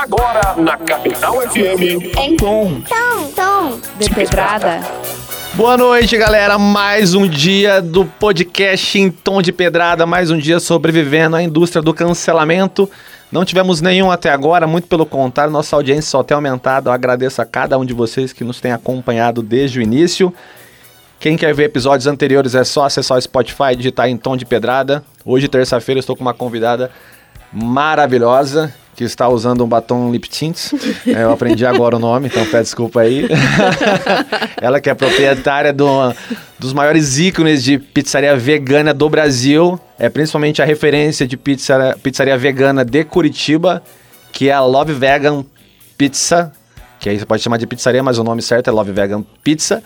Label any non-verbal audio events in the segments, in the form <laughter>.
Agora na Capital FM. Em tom. Tom, tom. De pedrada. Boa noite, galera. Mais um dia do podcast em tom de pedrada. Mais um dia sobrevivendo à indústria do cancelamento. Não tivemos nenhum até agora, muito pelo contrário, nossa audiência só tem aumentado. Eu agradeço a cada um de vocês que nos tem acompanhado desde o início. Quem quer ver episódios anteriores é só acessar o Spotify e digitar em tom de pedrada. Hoje, terça-feira, estou com uma convidada maravilhosa que está usando um batom lip tint. <laughs> É, eu aprendi agora o nome, então peço desculpa aí. <laughs> Ela que é proprietária do, dos maiores ícones de pizzaria vegana do Brasil. É principalmente a referência de pizza, pizzaria vegana de Curitiba, que é a Love Vegan Pizza. Que aí você pode chamar de pizzaria, mas o nome certo é Love Vegan Pizza.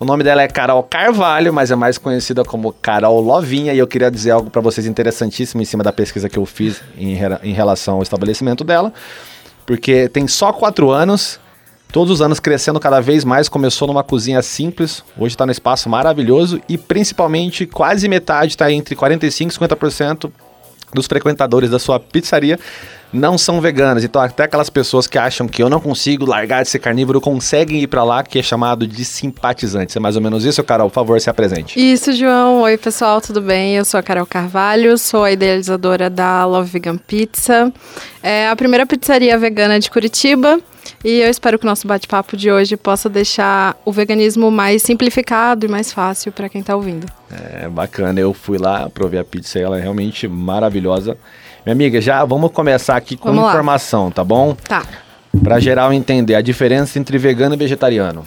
O nome dela é Carol Carvalho, mas é mais conhecida como Carol Lovinha. E eu queria dizer algo para vocês interessantíssimo em cima da pesquisa que eu fiz em, em relação ao estabelecimento dela. Porque tem só quatro anos, todos os anos crescendo cada vez mais. Começou numa cozinha simples, hoje está no espaço maravilhoso e principalmente quase metade está entre 45% e 50% dos frequentadores da sua pizzaria não são veganas. Então, até aquelas pessoas que acham que eu não consigo largar de ser carnívoro conseguem ir para lá, que é chamado de simpatizantes. É mais ou menos isso, Carol? Por favor, se apresente. Isso, João. Oi, pessoal, tudo bem? Eu sou a Carol Carvalho, sou a idealizadora da Love Vegan Pizza. É a primeira pizzaria vegana de Curitiba. E eu espero que o nosso bate-papo de hoje possa deixar o veganismo mais simplificado e mais fácil para quem está ouvindo. É bacana, eu fui lá, provei a pizza, ela é realmente maravilhosa. Minha amiga, já vamos começar aqui com vamos informação, lá. tá bom? Tá. Para geral entender a diferença entre vegano e vegetariano.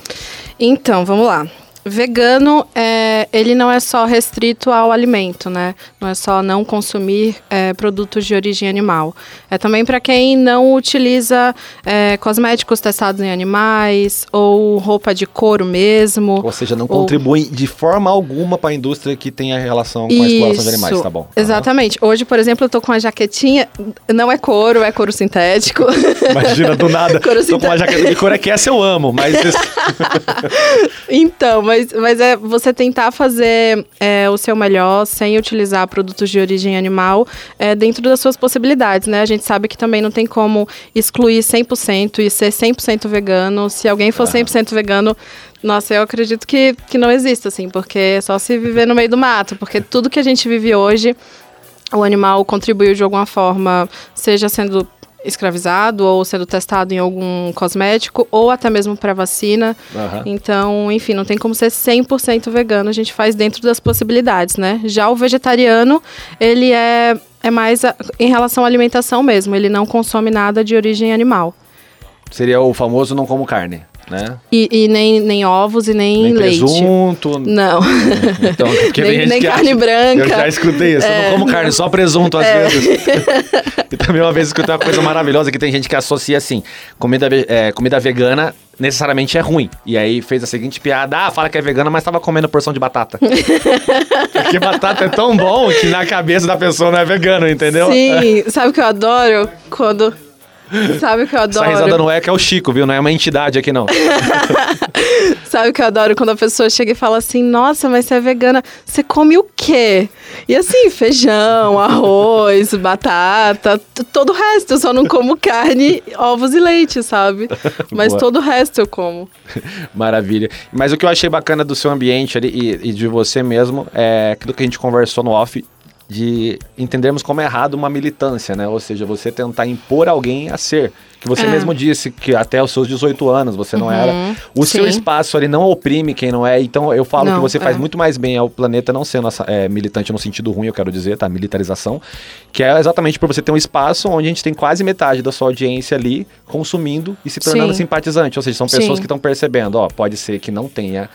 Então, vamos lá. Vegano, é, ele não é só restrito ao alimento, né? Não é só não consumir é, produtos de origem animal. É também para quem não utiliza é, cosméticos testados em animais ou roupa de couro mesmo. Ou seja, não ou... contribui de forma alguma para a indústria que tenha relação com a exploração de animais, tá bom? Exatamente. Uhum. Hoje, por exemplo, eu tô com uma jaquetinha, não é couro, é couro sintético. <laughs> Imagina, do nada. couro tô com uma jaqueta de couro é que essa eu amo, mas... <laughs> então, mas mas, mas é você tentar fazer é, o seu melhor sem utilizar produtos de origem animal é, dentro das suas possibilidades, né? A gente sabe que também não tem como excluir 100% e ser 100% vegano. Se alguém for 100% vegano, nossa, eu acredito que, que não existe, assim, porque é só se viver no meio do mato, porque tudo que a gente vive hoje, o animal contribuiu de alguma forma, seja sendo escravizado ou sendo testado em algum cosmético ou até mesmo para vacina. Uhum. Então, enfim, não tem como ser 100% vegano, a gente faz dentro das possibilidades, né? Já o vegetariano, ele é, é mais a, em relação à alimentação mesmo, ele não consome nada de origem animal. Seria o famoso não como carne né? E, e, nem, nem ovos e nem, nem leite. presunto. Não. <laughs> Então, nem, nem carne acha, branca. Eu já escutei isso. É, eu não como carne, só presunto às é. vezes. <laughs> e também uma vez escutei uma coisa maravilhosa que tem gente que associa assim, comida, é, comida vegana necessariamente é ruim. E aí fez a seguinte piada: ah, fala que é vegana, mas tava comendo porção de batata. <laughs> Porque batata é tão bom que na cabeça da pessoa não é vegano, entendeu? Sim, sabe o que eu adoro? Quando <laughs> Sabe o que eu adoro? Essa risada não é que é o Chico, viu? Não é uma entidade aqui, não. <laughs> Sabe o que eu adoro? Quando a pessoa chega e fala assim, nossa, mas você é vegana, você come o quê? E assim, feijão, arroz, <laughs> batata, todo o resto. Eu só não como carne, ovos e leite, sabe? Mas Boa. todo o resto eu como. Maravilha. Mas o que eu achei bacana do seu ambiente ali e, e de você mesmo é aquilo que a gente conversou no off de entendermos como é errado uma militância, né? Ou seja, você tentar impor alguém a ser. Que você é. mesmo disse que até os seus 18 anos você não uhum, era. O sim. seu espaço ali não oprime quem não é. Então eu falo não, que você faz é. muito mais bem ao planeta não sendo é, militante no sentido ruim, eu quero dizer, tá? Militarização. Que é exatamente para você ter um espaço onde a gente tem quase metade da sua audiência ali consumindo e se tornando sim. simpatizante. Ou seja, são pessoas sim. que estão percebendo, ó, pode ser que não tenha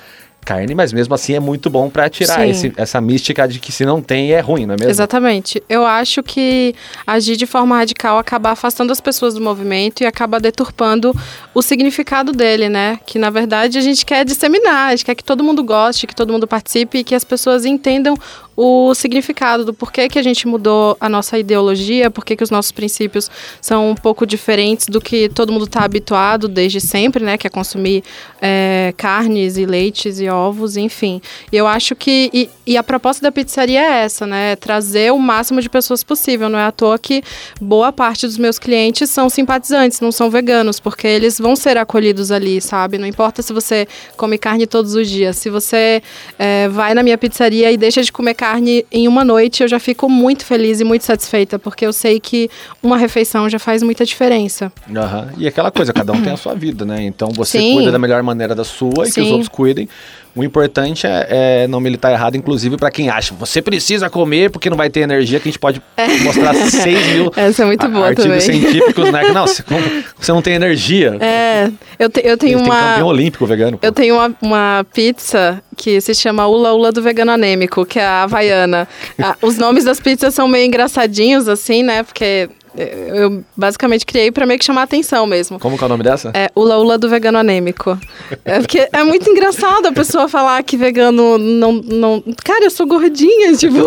carne, mas mesmo assim é muito bom para tirar esse, essa mística de que se não tem é ruim, não é mesmo? Exatamente. Eu acho que agir de forma radical acaba afastando as pessoas do movimento e acaba deturpando o significado dele, né? Que na verdade a gente quer disseminar, a gente quer que todo mundo goste, que todo mundo participe e que as pessoas entendam o significado do porquê que a gente mudou a nossa ideologia, porquê que os nossos princípios são um pouco diferentes do que todo mundo está habituado desde sempre, né? Que é consumir é, carnes e leites e ovos, enfim. E eu acho que. E, e, a proposta da pizzaria é essa, né? É trazer o máximo de pessoas possível. Não é à toa que boa parte dos meus clientes são simpatizantes, não são veganos, porque eles vão ser acolhidos ali, sabe? Não importa se você come carne todos os dias. Se você é, vai na minha pizzaria e deixa de comer carne em uma noite, eu já fico muito feliz e muito satisfeita, porque eu sei que uma refeição já faz muita diferença. Uhum. E aquela coisa, cada um tem a sua vida, né? Então você Sim. cuida da melhor maneira da sua e que os Sim. outros cuidem. O importante é, é não militar errado, inclusive para quem acha, você precisa comer porque não vai ter energia, que a gente pode mostrar 6 mil <laughs> Essa é muito a- boa artigos também. científicos, né? Que, <laughs> Não, você, como- você não tem energia. É, eu, te- eu tenho Ele tem uma. campeão olímpico vegano. pô. Eu tenho uma, uma pizza que se chama Ula Ula do Vegano Anêmico, que é a havaiana. Ah, os nomes das pizzas são meio engraçadinhos, assim, né? Porque eu basicamente criei pra meio que chamar a atenção mesmo. Como que é o nome dessa? É Ula Ula do Vegano Anêmico. É porque é muito engraçado a pessoa falar que vegano não. não... Cara, eu sou gordinha, tipo.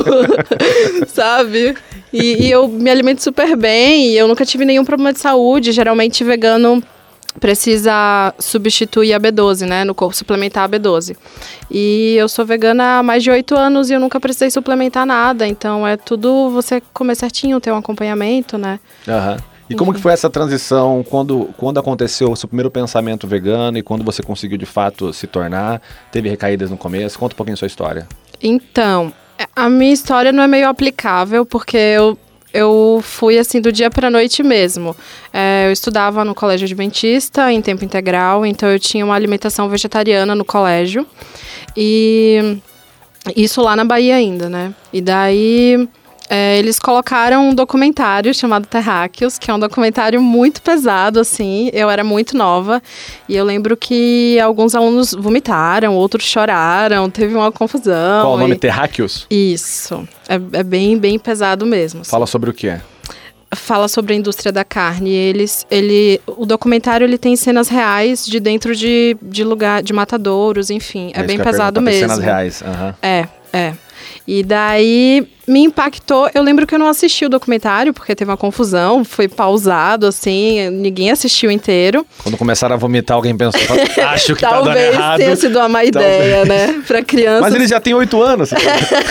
<laughs> sabe? E, e eu me alimento super bem e eu nunca tive nenhum problema de saúde. Geralmente, vegano precisa substituir a B12, né, no corpo, suplementar a B12. E eu sou vegana há mais de oito anos e eu nunca precisei suplementar nada, então é tudo você comer certinho, ter um acompanhamento, né? Aham. E como que foi essa transição quando, quando aconteceu o seu primeiro pensamento vegano e quando você conseguiu de fato se tornar? Teve recaídas no começo? Conta um pouquinho a sua história. Então, a minha história não é meio aplicável, porque eu, eu fui assim do dia para noite mesmo. É, eu estudava no colégio adventista em tempo integral, então eu tinha uma alimentação vegetariana no colégio. E isso lá na Bahia ainda, né? E daí é, eles colocaram um documentário chamado Terráqueos, que é um documentário muito pesado, assim. Eu era muito nova e eu lembro que alguns alunos vomitaram, outros choraram, teve uma confusão. Qual o nome? e- Terráqueos? Isso. É, é bem, bem pesado mesmo. Fala sobre o que é. Fala sobre a indústria da carne. Eles, ele, o documentário ele tem cenas reais de dentro de, de lugar, de matadouros, enfim. É, isso bem pesado mesmo. Cenas reais. aham. É, é. E daí me impactou. Eu lembro que eu não assisti o documentário, porque teve uma confusão, foi pausado, assim, ninguém assistiu inteiro. Quando começaram a vomitar, alguém pensou, acho que tá <laughs> dando Talvez errado. tenha sido uma má ideia, né? Pra criança. Mas ele já tem oito anos.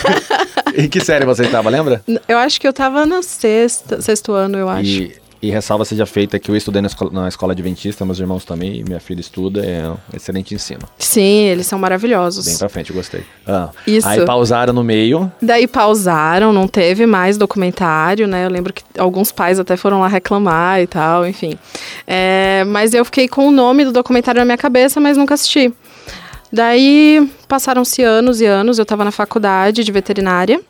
<laughs> em que série você estava, lembra? Eu acho que eu tava na sexta, sexto ano, eu acho. E, e ressalva seja feita que eu estudei na escola, na escola adventista, meus irmãos também, e minha filha estuda, é um excelente ensino. Sim, eles são maravilhosos. Bem pra frente, gostei. Ah, Isso. Aí pausaram no meio. Daí pausaram, não teve mais documentário, né? Eu lembro que alguns pais até foram lá reclamar e tal, enfim. É, mas eu fiquei com o nome do documentário na minha cabeça, mas nunca assisti. Daí passaram-se anos e anos, eu tava na faculdade de veterinária.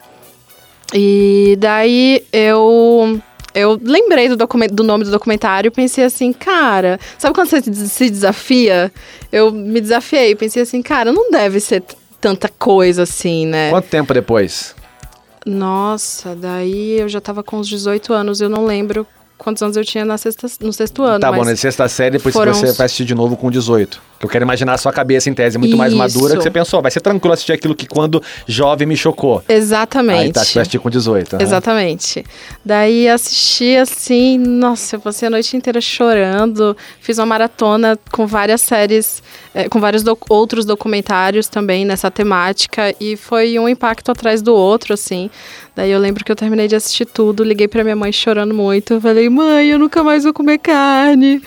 E daí eu. Eu lembrei do, do nome do documentário e pensei assim, cara, sabe quando você se desafia? Eu me desafiei, pensei assim, cara, não deve ser tanta coisa assim, né? Quanto tempo depois? Nossa, daí eu já tava com uns 18 anos, eu não lembro quantos anos eu tinha na sexta, no sexto ano. tá bom, na sexta série, depois foram você vai assistir de novo com 18. Eu quero imaginar a sua cabeça em tese muito mais Isso. madura, que você pensou, vai ser tranquilo assistir aquilo que quando jovem me chocou. Exatamente. Aí tá, você vai assistir com 18. aham. Exatamente. Daí assisti assim, nossa, eu passei a noite inteira chorando. Fiz uma maratona com várias séries, eh, com vários doc- outros documentários também nessa temática. E foi um impacto atrás do outro, assim. Daí eu lembro que eu terminei de assistir tudo, liguei pra minha mãe chorando muito. Falei, mãe, eu nunca mais vou comer carne.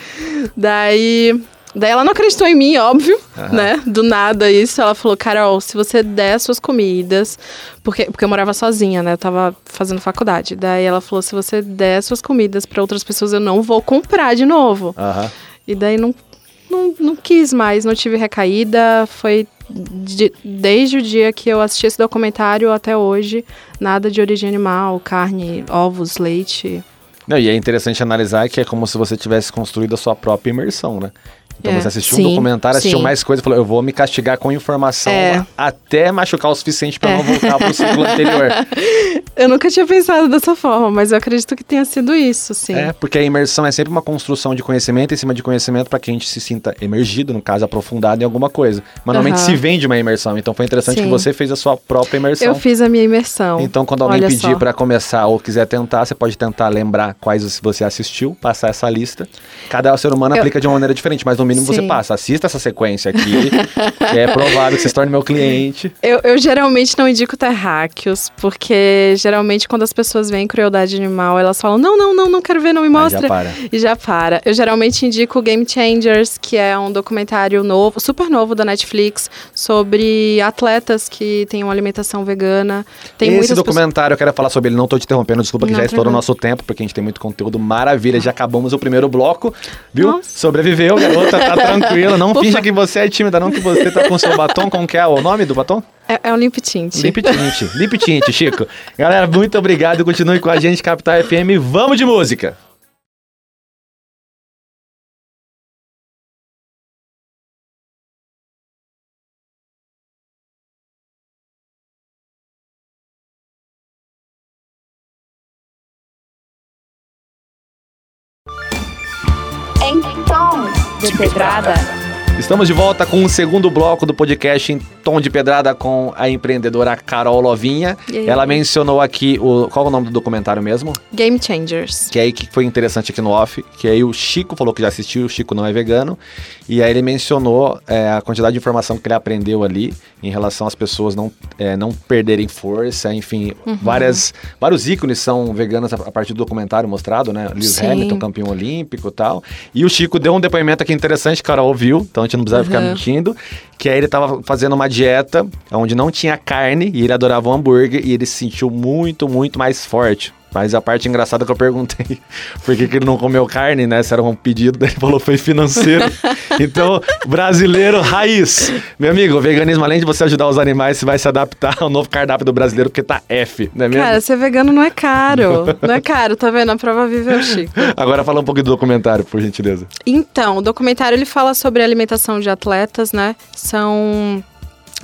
Daí. Daí ela não acreditou em mim, óbvio, né? Do nada isso. Ela falou, Carol, se você der suas comidas. Porque, porque eu morava sozinha, né? Eu tava fazendo faculdade. Daí ela falou: se você der suas comidas pra outras pessoas, eu não vou comprar de novo. Aham. E daí não, não, não quis mais, não tive recaída. Foi de- desde o dia que eu assisti esse documentário até hoje, nada de origem animal, carne, ovos, leite. Não, e é interessante analisar que é como se você tivesse construído a sua própria imersão, né? Então É, você assistiu sim, um documentário, assistiu sim. mais coisa, falou, eu vou me castigar com informação É. até machucar o suficiente pra eu não voltar pro ciclo anterior. <laughs> Eu nunca tinha pensado dessa forma, mas eu acredito que tenha sido isso, sim. É, porque a imersão é sempre uma construção de conhecimento em cima de conhecimento para que a gente se sinta emergido, no caso, aprofundado em alguma coisa. Mas normalmente Aham. se vende uma imersão, então foi interessante Sim. que você fez a sua própria imersão. Eu fiz a minha imersão. Então, quando alguém Olha pedir pra começar ou quiser tentar, você pode tentar lembrar quais você assistiu, passar essa lista. Cada ser humano Eu- aplica de uma maneira diferente, mas no mínimo você Sim. passa. Assista essa sequência aqui, <laughs> que é provável que você se torne meu cliente. Eu, eu geralmente não indico terráqueos, porque geralmente quando as pessoas veem crueldade animal, elas falam: não, não, não, não quero ver, não me mostra. já para. E já para. Eu geralmente indico Game Changers, que é um documentário novo, super novo da Netflix, sobre atletas que têm uma alimentação vegana. Tem Esse documentário eu quero falar sobre ele, não tô te interrompendo, desculpa que Não, já estourou o nosso tempo, porque a gente tem muito conteúdo maravilha. Já acabamos o primeiro bloco, viu? Nossa. Sobreviveu, garota, tá tranquila. Não Ufa. finja que você é tímida, não que você tá com seu batom. Como que é o nome do batom? É, é um limp tint. Lip Tint. Lip Tint, Chico. Galera, muito obrigado. Continue com a gente, Capital FM. Vamos de música. Pedrada. Estamos de volta com o segundo bloco do podcast em tom de pedrada com a empreendedora Carol Lovinha. Ela mencionou aqui o qual é o nome do documentário mesmo? Game Changers. Que aí que foi interessante aqui no off, que aí o Chico falou que já assistiu, o Chico não é vegano, e aí ele mencionou é, a quantidade de informação que ele aprendeu ali em relação às pessoas não, é, não perderem força, enfim, Uhum. várias, vários ícones são veganos a, partir do documentário mostrado, né? Lewis Sim. Hamilton, campeão olímpico e tal. E o Chico deu um depoimento aqui interessante, Carol ouviu, então a gente não precisava ficar Uhum. mentindo, que aí ele tava fazendo uma dieta onde não tinha carne e ele adorava o hambúrguer e ele se sentiu muito, muito mais forte. Mas a parte engraçada que eu perguntei <laughs> por que, que ele não comeu carne, né? Se era um pedido, <laughs> ele falou foi financeiro. <laughs> então, brasileiro raiz. Meu amigo, o veganismo, além de você ajudar os animais, você vai se adaptar ao novo cardápio do brasileiro, porque tá F, não é mesmo? Cara, ser vegano não é caro. não é caro, tá vendo? A prova viva é o Chico. Agora fala um pouco do documentário, por gentileza. Então, o documentário ele fala sobre alimentação de atletas, né? São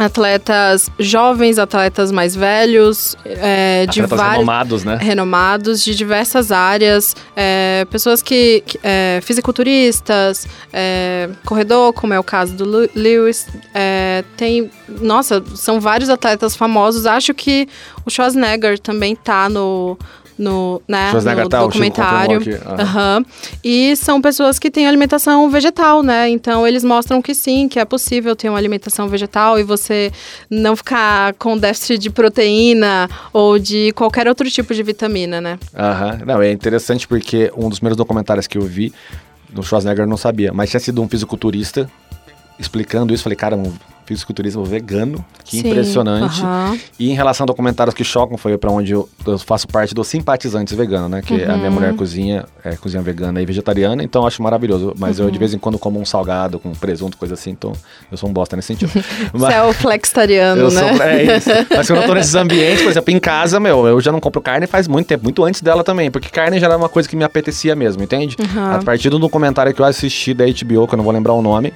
atletas jovens, atletas mais velhos, é, de vários renomados, né? renomados de diversas áreas, é, pessoas que, que é, fisiculturistas, é, corredor, como é o caso do Lewis, é, tem, nossa, são vários atletas famosos. Acho que o Schwarzenegger também tá no no, né, no tá, documentário. Aham. E são pessoas que têm alimentação vegetal, né? Então eles mostram que sim, que é possível ter uma alimentação vegetal e você não ficar com déficit de proteína ou de qualquer outro tipo de vitamina, né? Aham. Não, é interessante porque um dos primeiros documentários que eu vi, do Schwarzenegger eu não sabia, mas tinha sido um fisiculturista explicando isso. Falei, cara, um fisiculturismo vegano, que Sim, impressionante. E em relação a documentários que chocam, foi pra onde eu, eu faço parte dos simpatizantes veganos, né? Que a Uhum. minha mulher cozinha, é cozinha vegana e vegetariana, então eu acho maravilhoso. Mas Uhum. eu de vez em quando como um salgado com presunto, coisa assim, então eu sou um bosta nesse sentido. <laughs> Você é o flexitariano, né? sou, é isso. <laughs> Mas quando eu tô nesses ambientes, por exemplo, em casa, meu, eu já não compro carne faz muito tempo, muito antes dela também, porque carne já era uma coisa que me apetecia mesmo, entende? Uhum. A partir do documentário que eu assisti da HBO, que eu não vou lembrar o nome,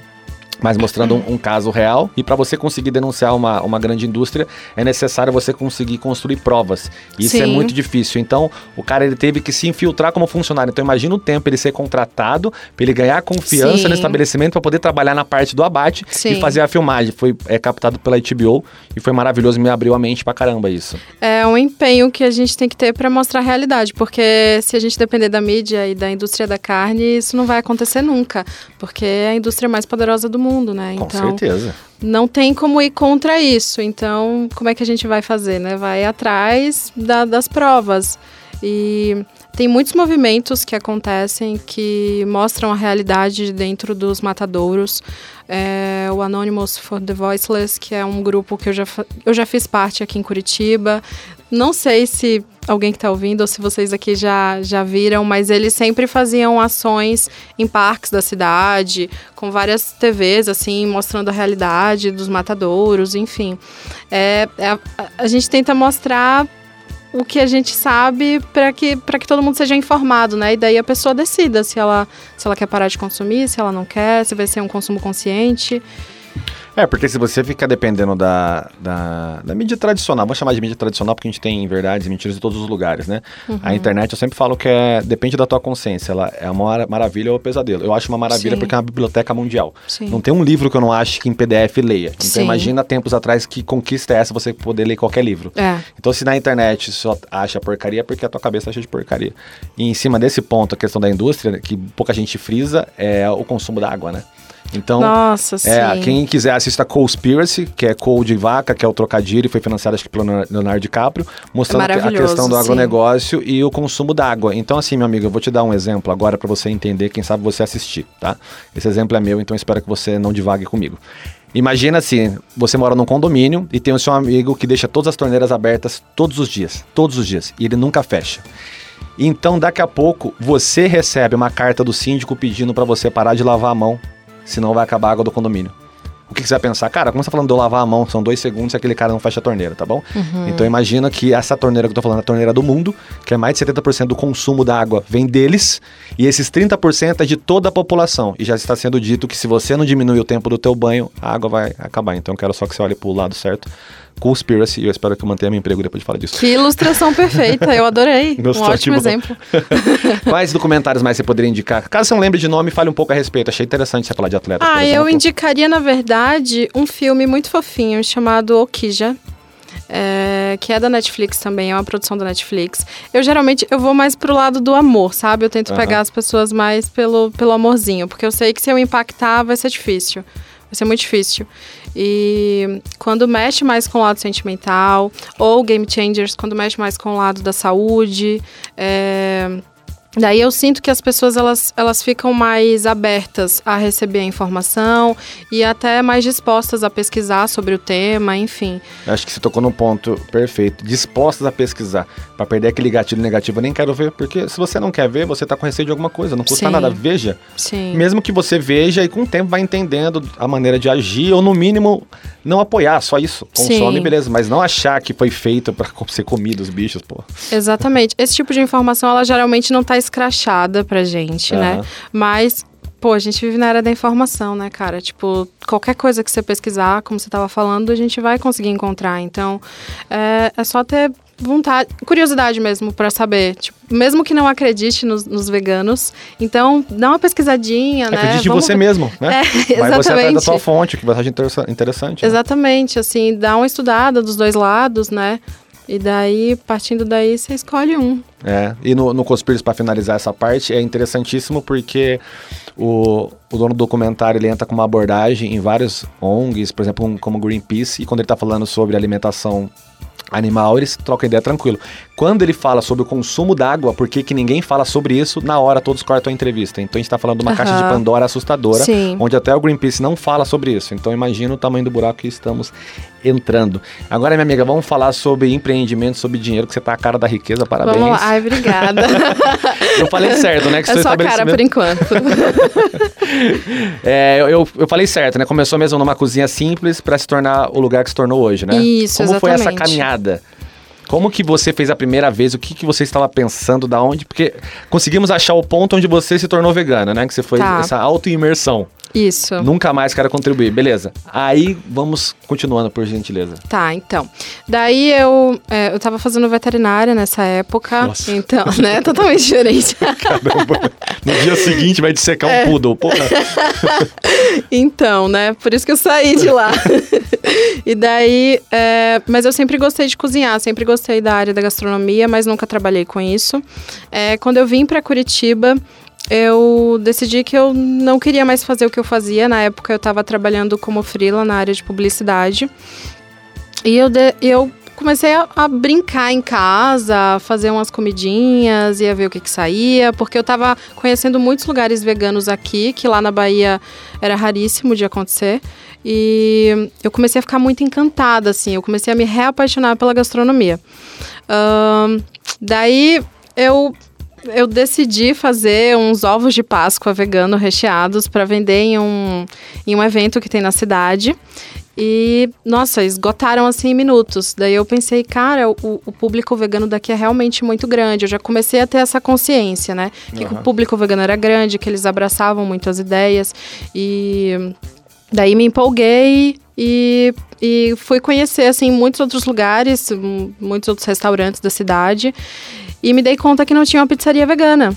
mas mostrando um, um caso real. E para você conseguir denunciar uma, uma grande indústria, é necessário você conseguir construir provas. E isso é Sim. muito difícil. Então, o cara ele teve que se infiltrar como funcionário. Então, imagina o tempo ele ser contratado, pra ele ganhar confiança Sim. no estabelecimento para poder trabalhar na parte do abate e Sim. fazer a filmagem. Foi é, captado pela HBO e foi maravilhoso, me abriu a mente pra caramba isso. É um empenho que a gente tem que ter para mostrar a realidade, porque se a gente depender da mídia e da indústria da carne, isso não vai acontecer nunca, porque é a indústria mais poderosa do mundo, né? Com Então, certeza. não tem como ir contra isso. Então, como é que a gente vai fazer, né? Vai atrás da- das provas. E tem muitos movimentos que acontecem que mostram a realidade dentro dos matadouros. É, o Anonymous for the Voiceless, que é um grupo que eu já, eu já fiz parte aqui em Curitiba. Não sei se alguém que está ouvindo ou se vocês aqui já, já viram, mas eles sempre faziam ações em parques da cidade, com várias TVs, assim, mostrando a realidade dos matadouros, enfim. É, é a, gente tenta mostrar o que a gente sabe para que, pra que todo mundo seja informado, né? E daí a pessoa decida se ela, se ela quer parar de consumir, se ela não quer, se vai ser um consumo consciente. É, porque se você fica dependendo da, da, da mídia tradicional, vamos chamar de mídia tradicional porque a gente tem verdades e mentiras em todos os lugares, né? Uhum. A internet eu sempre falo que é, depende da tua consciência, ela é uma mara- maravilha ou um pesadelo. Eu acho uma maravilha Sim. porque é uma biblioteca mundial. Sim. Não tem um livro que eu não ache que em PDF leia. Então Sim. imagina tempos atrás que conquista é essa você poder ler qualquer livro. É. Então, se na internet só acha porcaria, é porque a tua cabeça acha de porcaria. E em cima desse ponto, a questão da indústria, que pouca gente frisa, é o consumo da água, né? Então, Nossa, é, quem quiser assista Conspiracy, que é Cold de Vaca, que é o trocadilho, e foi financiado acho que pelo Leonardo DiCaprio, mostrando É a questão do sim. agronegócio e o consumo d'água. Então, assim, meu amigo, eu vou te dar um exemplo agora para você entender, quem sabe você assistir, tá? Esse exemplo é meu, então espero que você não divague comigo. Imagina assim, você mora num condomínio e tem o seu amigo que deixa todas as torneiras abertas todos os dias, todos os dias, e ele nunca fecha. Então, daqui a pouco, você recebe uma carta do síndico pedindo para você parar de lavar a mão, senão vai acabar a água do condomínio. O que, que você vai pensar? Cara, como você tá falando de eu lavar a mão, são dois segundos e aquele cara não fecha a torneira, tá bom? Então imagina que essa torneira que eu tô falando é a torneira do mundo, que é mais de 70% do consumo da água vem deles, e esses 30% é de toda a população. E já está sendo dito que se você não diminuir o tempo do teu banho, a água vai acabar. Então eu quero só que você olhe pro lado certo. Conspiracy, e eu espero que eu mantenha meu emprego depois de falar disso. Que ilustração perfeita, eu adorei. <laughs> Um ótimo exemplo. <laughs> Quais documentários mais você poderia indicar? Caso você não lembre de nome, fale um pouco a respeito. Achei interessante você falar de atletas, por Ah, eu indicaria, na verdade, um filme muito fofinho chamado Okija. é, que é da Netflix também, é uma produção da Netflix. Eu geralmente eu vou mais pro lado do amor, sabe? Eu tento Aham. pegar as pessoas mais pelo, pelo amorzinho, porque eu sei que se eu impactar vai ser difícil. Vai ser muito difícil. E quando mexe mais com o lado sentimental, ou Game Changers, quando mexe mais com o lado da saúde, é, Daí eu sinto que as pessoas elas, elas ficam mais abertas a receber a informação e até mais dispostas a pesquisar sobre o tema, enfim. Acho que você tocou num ponto perfeito. Dispostas a pesquisar. Pra perder aquele gatilho negativo, eu nem quero ver. Porque se você não quer ver, você tá com receio de alguma coisa. Não custa Sim. nada. Veja. Sim. Mesmo que você veja e com o tempo vai entendendo a maneira de agir, ou no mínimo, não apoiar, só isso. Consome, Sim. beleza. Mas não achar que foi feito pra <laughs> ser comido os bichos, pô. Exatamente. Esse tipo de informação, ela geralmente não tá escrachada pra gente, né? Aham. Mas, pô, a gente vive na era da informação, né, cara? Tipo, qualquer coisa que você pesquisar, como você tava falando, a gente vai conseguir encontrar. Então, é, é só ter vontade, curiosidade mesmo pra saber. Tipo, mesmo que não acredite nos, nos veganos, então dá uma pesquisadinha, né? Acredite em Vamos- você mesmo, né? <laughs> É, Vai você atrás da sua fonte, que vai ser interessa- interessante. né? Exatamente, assim, dá uma estudada dos dois lados, né? E daí, partindo daí, você escolhe um. É, e no, no Conspiracy, para finalizar essa parte, é interessantíssimo porque o, o dono do documentário ele entra com uma abordagem em vários ONGs, por exemplo, um, como Greenpeace, e quando ele está falando sobre alimentação animal, eles trocam ideia tranquilo. Quando ele fala sobre o consumo d'água, por que que ninguém fala sobre isso, na hora todos cortam a entrevista. Então a gente está falando de uma caixa de. Pandora assustadora, Sim. onde até o Greenpeace não fala sobre isso. Então imagina o tamanho do buraco que estamos entrando. Agora, minha amiga, vamos falar sobre empreendimento, sobre dinheiro, que você tá a cara da riqueza, parabéns. Vamos lá. Ai, obrigada. <laughs> Eu falei certo, né? Que é só cara por estabelecimento- enquanto. <laughs> É, eu, eu, eu falei certo, né? Começou mesmo numa cozinha simples pra se tornar o lugar que se tornou hoje, né? Isso, Como foi essa exatamente. caminhada? Como que você fez a primeira vez? O que, que você estava pensando? Da onde? Porque conseguimos achar o ponto onde você se tornou vegana, né? Que você foi Tá. essa auto-imersão. Isso. Nunca mais quero contribuir. Beleza. Aí vamos continuando, por gentileza. Tá, então. Daí eu, é, eu tava fazendo veterinária nessa época. Nossa. Então, né? <laughs> Totalmente diferente. Caramba. No dia seguinte vai dissecar É. um poodle. Porra. <laughs> Então, né? Por isso que eu saí de lá. <laughs> e daí. é, mas eu sempre gostei de cozinhar, sempre gostei da área da gastronomia, mas nunca trabalhei com isso. É, quando eu vim para Curitiba. Eu decidi que eu não queria mais fazer o que eu fazia. Na época eu estava trabalhando como freela na área de publicidade. E eu, de- eu comecei a, a brincar em casa, fazer umas comidinhas, ia ver o que, que saía, porque eu tava conhecendo muitos lugares veganos aqui, que lá na Bahia era raríssimo de acontecer. E eu comecei a ficar muito encantada, assim, eu comecei a me reapaixonar pela gastronomia. Ahn, daí eu eu decidi fazer uns ovos de Páscoa vegano recheados para vender em um, em um evento que tem na cidade. E, nossa, esgotaram assim minutos. Daí eu pensei, cara, o, o público vegano daqui é realmente muito grande. Eu já comecei a ter essa consciência, né? Que Aham. o público vegano era grande, que eles abraçavam muito as ideias. E daí me empolguei e, e fui conhecer, assim, muitos outros lugares, muitos outros restaurantes da cidade. E me dei conta que não tinha uma pizzaria vegana.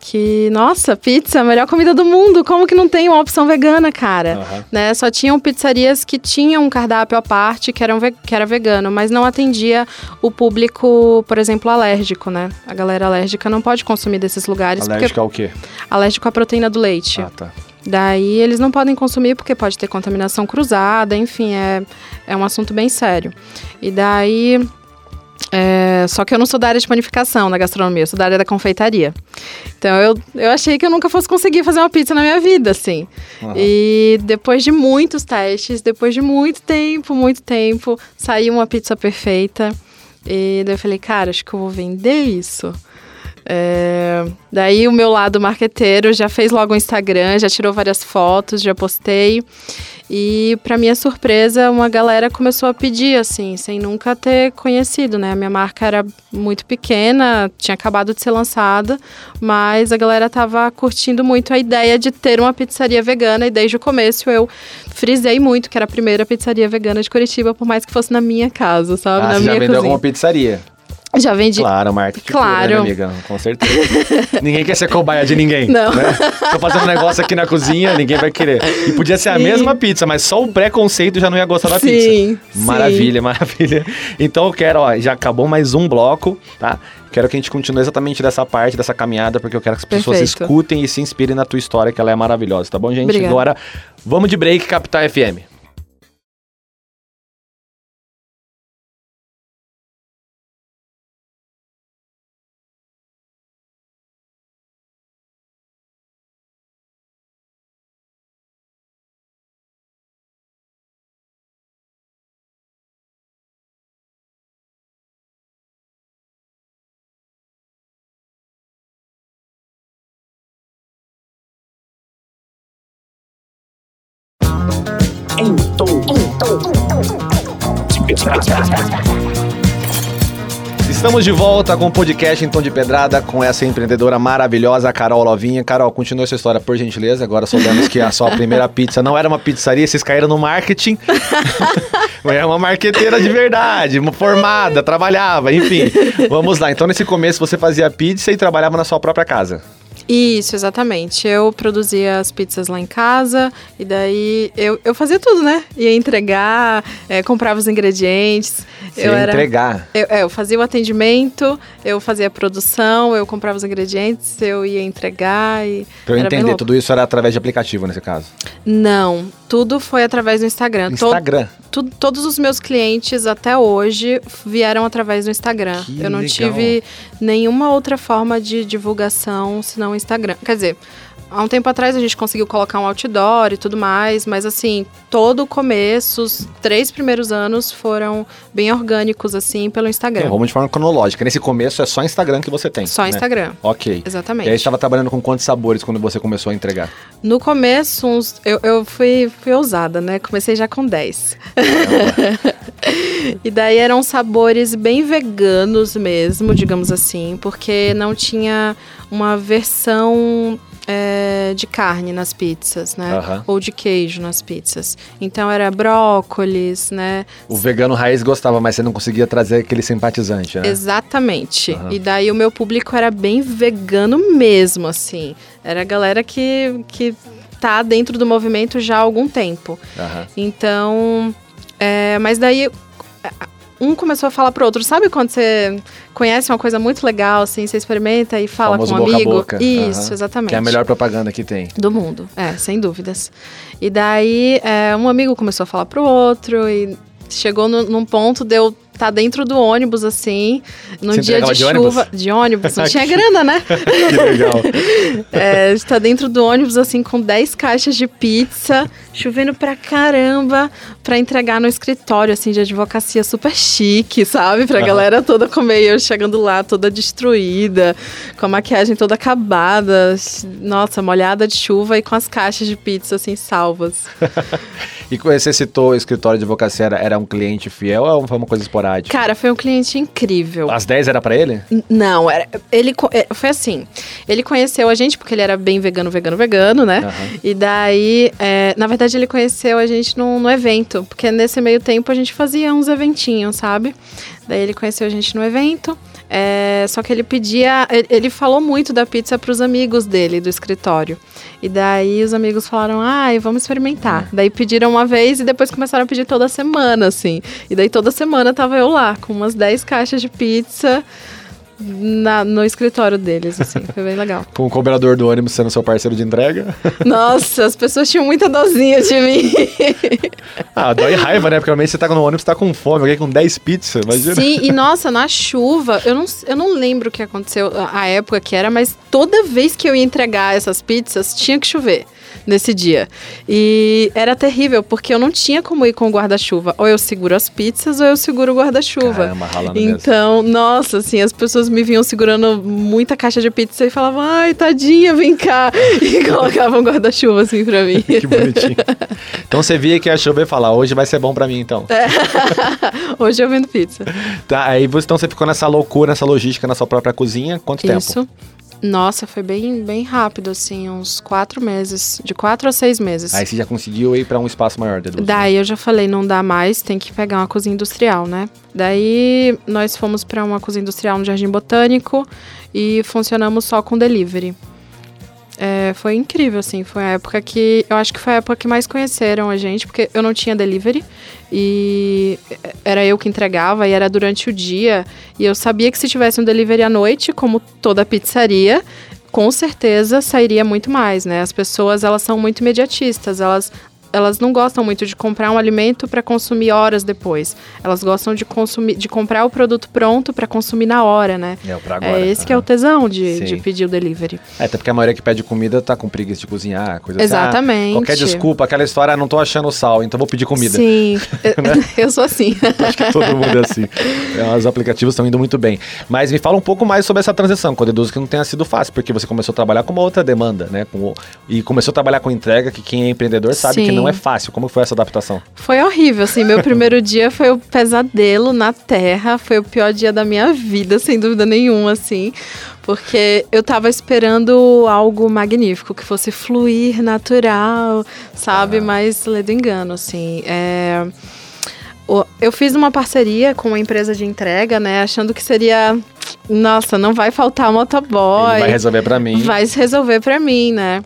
Que, nossa, pizza, a melhor comida do mundo. Como que não tem uma opção vegana, cara? Aham. Né? Só tinham pizzarias que tinham um cardápio à parte que, eram que era vegano, mas não atendia o público, por exemplo, alérgico, né? A galera alérgica não pode consumir desses lugares Alérgico ao quê? alérgico à proteína do leite. Ah, tá. Daí eles não podem consumir porque pode ter contaminação cruzada, enfim, é, é um assunto bem sério. E daí. É, só que eu não sou da área de panificação na gastronomia, eu sou da área da confeitaria. Então eu, eu achei que eu nunca fosse conseguir fazer uma pizza na minha vida, assim. Aham. E depois de muitos testes, depois de muito tempo, muito tempo, saiu uma pizza perfeita. E daí eu falei, cara, acho que eu vou vender isso. É, daí o meu lado marqueteiro já fez logo o Instagram, já tirou várias fotos, já postei. E para minha surpresa, uma galera começou a pedir assim, sem nunca ter conhecido, né? A minha marca era muito pequena, tinha acabado de ser lançada, mas a galera tava curtindo muito a ideia de ter uma pizzaria vegana e desde o começo eu frisei muito que era a primeira pizzaria vegana de Curitiba, por mais que fosse na minha casa, sabe? Ah, na você já minha vendeu cozinha. alguma pizzaria? Já vendi Claro, marketing Claro. né, minha amiga? Com certeza. <laughs> ninguém quer ser cobaia de ninguém. Não. Né? Tô fazendo um negócio aqui na cozinha, ninguém vai querer. E podia ser a Sim. mesma pizza, mas só o preconceito já não ia gostar da Sim, pizza. sim. Maravilha, maravilha. Então eu quero, ó, já acabou mais um bloco, tá? Quero que a gente continue exatamente dessa parte, dessa caminhada, porque eu quero que as pessoas Perfeito. escutem e se inspirem na tua história, que ela é maravilhosa, tá bom, gente? Obrigada. Agora, vamos de break, Capital FM. Estamos de volta com o podcast em tom de pedrada com essa empreendedora maravilhosa, Carol Lovinha. Carol, continua essa história, por gentileza. Agora soubemos que a sua <laughs> primeira pizza não era uma pizzaria, vocês caíram no marketing. <laughs> É uma marqueteira de verdade, formada, trabalhava, enfim. Vamos lá. Então, nesse começo, você fazia pizza e trabalhava na sua própria casa. Isso, exatamente. Eu produzia as pizzas lá em casa e daí eu, eu fazia tudo, né? Ia entregar, é, comprava os ingredientes. Você eu ia era, entregar. eu, é, eu fazia o atendimento, eu fazia a produção, eu comprava os ingredientes, eu ia entregar e. Pra eu entender, tudo isso era através de aplicativo, nesse caso. Não, tudo foi através do Instagram. To- Instagram. todos os meus clientes até hoje vieram através do Instagram. Que eu não legal. tive nenhuma outra forma de divulgação senão o Instagram. Quer dizer, há um tempo atrás a gente conseguiu colocar um outdoor e tudo mais, mas assim, todo o começo, os três primeiros anos foram bem orgânicos, assim, pelo Instagram. Então, vamos de forma cronológica. Nesse começo é só Instagram que você tem. Só né? Instagram. Ok. E aí, Exatamente. estava trabalhando com quantos sabores quando você começou a entregar? No começo, uns- eu, eu fui, fui ousada, né? Comecei já com 10. <laughs> e daí eram sabores bem veganos mesmo, digamos assim, porque não tinha uma versão é, de carne nas pizzas, né? Aham. Ou de queijo nas pizzas. Então era brócolis, né? O vegano raiz gostava, mas você não conseguia trazer aquele simpatizante, né? Exatamente. Aham. E daí o meu público era bem vegano mesmo, assim. Era a galera que, que tá dentro do movimento já há algum tempo. Aham. Então, é, mas daí um começou a falar pro outro. Sabe quando você conhece uma coisa muito legal, assim, você experimenta e fala Famoso com um boca a amigo? boca. Isso, Aham. exatamente. Que é a melhor propaganda que tem. Do mundo, é, sem dúvidas. E daí, é, um amigo começou a falar pro outro e chegou no- num ponto de eu estar dentro do ônibus, assim, num Você dia de, de ônibus? chuva. De ônibus, não tinha <laughs> grana, né? Que legal. <laughs> É, está dentro do ônibus, assim, com 10 caixas de pizza, chovendo pra caramba, pra entregar no escritório, assim, de advocacia super chique, sabe? Pra Aham. galera toda comer. E eu chegando lá, toda destruída, com a maquiagem toda acabada, nossa, molhada de chuva e com as caixas de pizza, assim, salvas. <laughs> E você citou o escritório de advocacia, era, era um cliente fiel ou foi uma coisa esporádica? Cara, foi um cliente incrível. Às 10 era pra ele? N- Não, era, ele é, foi assim. Ele conheceu a gente porque ele era bem vegano, vegano, vegano, né? Aham. E daí, é, na verdade, ele conheceu a gente no, evento, porque nesse meio tempo a gente fazia uns eventinhos, sabe? Daí ele conheceu a gente no evento. é, só que ele pedia. ele- falou muito da pizza pros amigos dele do escritório. E daí os amigos falaram: ai, vamos experimentar. Daí pediram uma vez e depois começaram a pedir toda semana, assim. E daí toda semana tava eu lá, com umas 10 caixas de pizza na- no escritório deles, assim. Foi bem legal. Com o cobrador do ônibus sendo seu parceiro de entrega? <laughs> Nossa, as pessoas tinham muita dozinha de mim. <laughs> ah, dói raiva, né? Porque realmente você tá no ônibus, tá com fome, alguém com 10 pizzas, imagina. Sim, e nossa, na chuva, eu não, eu não lembro o que aconteceu, a a época que era, mas toda vez que eu ia entregar essas pizzas, tinha que chover nesse dia. E era terrível, porque eu não tinha como ir com o guarda-chuva. Ou eu seguro as pizzas, ou eu seguro o guarda-chuva. Ralando mesmo. Então, nossa, assim, as pessoas me vinham segurando muita caixa de pizza e falavam, ai, tadinha, vem cá. <laughs> E colocavam guarda-chuva, assim, pra mim. <laughs> Que bonitinho. Então você via que ia chover e falar, hoje vai ser bom pra mim então. É. <laughs> Hoje eu vendo pizza. Tá, aí então você ficou nessa loucura, nessa logística na sua própria cozinha, quanto tempo? Isso. Nossa, foi bem, bem rápido, assim, uns quatro meses. De quatro a seis meses. Aí você já conseguiu ir pra um espaço maior, deduzo. Daí eu já falei, não dá mais, tem que pegar uma cozinha industrial, né? Daí nós fomos para uma cozinha industrial no Jardim Botânico e funcionamos só com delivery. É, foi incrível, assim, foi a época que. Eu acho que foi a época que mais conheceram a gente, porque eu não tinha delivery e era eu que entregava e era durante o dia. E eu sabia que se tivesse um delivery à noite, como toda pizzaria, com certeza sairia muito mais, né? As pessoas, elas são muito imediatistas, elas elas não gostam muito de comprar um alimento para consumir horas depois. Elas gostam de consumir, de comprar o produto pronto para consumir na hora, né? É, pra agora. É esse que é o tesão de, Sim. de pedir o delivery. É, até porque a maioria que pede comida tá com preguiça de cozinhar, coisa Exatamente. assim. Ah, qualquer desculpa, aquela história, ah, não tô achando sal, então vou pedir comida. Sim, <laughs> eu, <laughs> eu sou assim. Acho que todo mundo é assim. É, Os aplicativos estão indo muito bem. Mas me fala um pouco mais sobre essa transição, que eu deduzo que não tenha sido fácil, porque você começou a trabalhar com uma outra demanda, né? Com e começou a trabalhar com entrega, que quem é empreendedor sabe que Sim. Não é fácil. Como foi essa adaptação? Foi horrível, assim. Meu <laughs> primeiro dia foi o pesadelo na Terra. Foi o pior dia da minha vida, sem dúvida nenhuma, assim. Porque eu tava esperando algo magnífico, que fosse fluir natural, sabe? Ah. Mas ledo engano, assim. É... Eu fiz uma parceria com uma empresa de entrega, né? Achando que seria... Nossa, não vai faltar motoboy. Ele vai resolver pra mim. Vai resolver pra mim, né?